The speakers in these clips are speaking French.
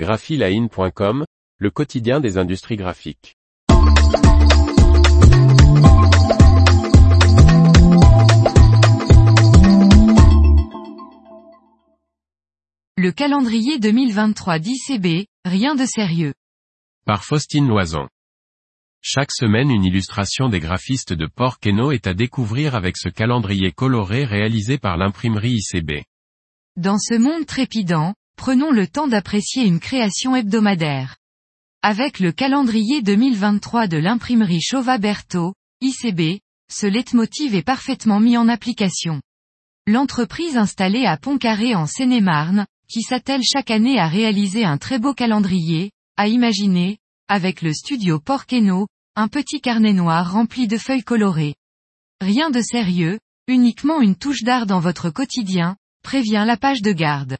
graphiline.com, le quotidien des industries graphiques. Le calendrier 2023 d'ICB, rien de sérieux. Par Faustine Loison. Chaque semaine une illustration des graphistes de Porkeno est à découvrir avec ce calendrier coloré réalisé par l'imprimerie ICB. Dans ce monde trépidant, prenons le temps d'apprécier une création hebdomadaire. Avec le calendrier 2023 de l'imprimerie Chauva Berthaud, ICB, ce leitmotiv est parfaitement mis en application. L'entreprise installée à Pontcarré en Seine-et-Marne, qui s'attelle chaque année à réaliser un très beau calendrier, a imaginé, avec le studio Porkeno, un petit carnet noir rempli de feuilles colorées. Rien de sérieux, uniquement une touche d'art dans votre quotidien, prévient la page de garde.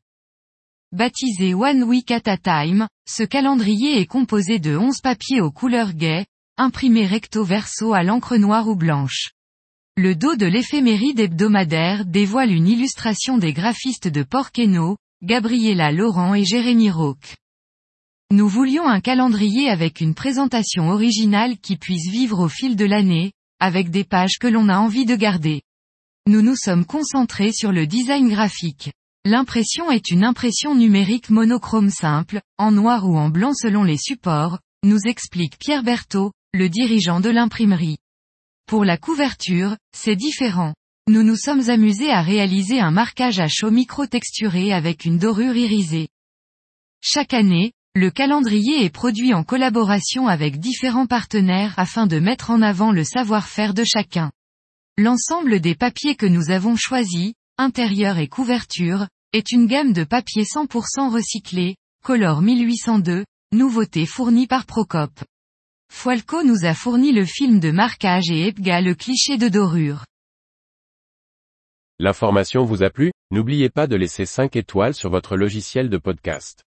Baptisé One Week at a Time, ce calendrier est composé de 11 papiers aux couleurs gaies, imprimés recto verso à l'encre noire ou blanche. Le dos de l'éphéméride hebdomadaire dévoile une illustration des graphistes de Porkeno, Gabriela Laurent et Jérémy Rauque. Nous voulions un calendrier avec une présentation originale qui puisse vivre au fil de l'année, avec des pages que l'on a envie de garder. Nous nous sommes concentrés sur le design graphique. L'impression est une impression numérique monochrome simple, en noir ou en blanc selon les supports, nous explique Pierre Berthaud, le dirigeant de l'imprimerie. Pour la couverture, c'est différent. Nous nous sommes amusés à réaliser un marquage à chaud micro-texturé avec une dorure irisée. Chaque année, le calendrier est produit en collaboration avec différents partenaires afin de mettre en avant le savoir-faire de chacun. L'ensemble des papiers que nous avons choisis, intérieur et couverture, est une gamme de papiers 100% recyclés, Color 1802, nouveauté fournie par Procop. Foalco nous a fourni le film de marquage et Epga le cliché de dorure. L'information vous a plu? N'oubliez pas de laisser 5 étoiles sur votre logiciel de podcast.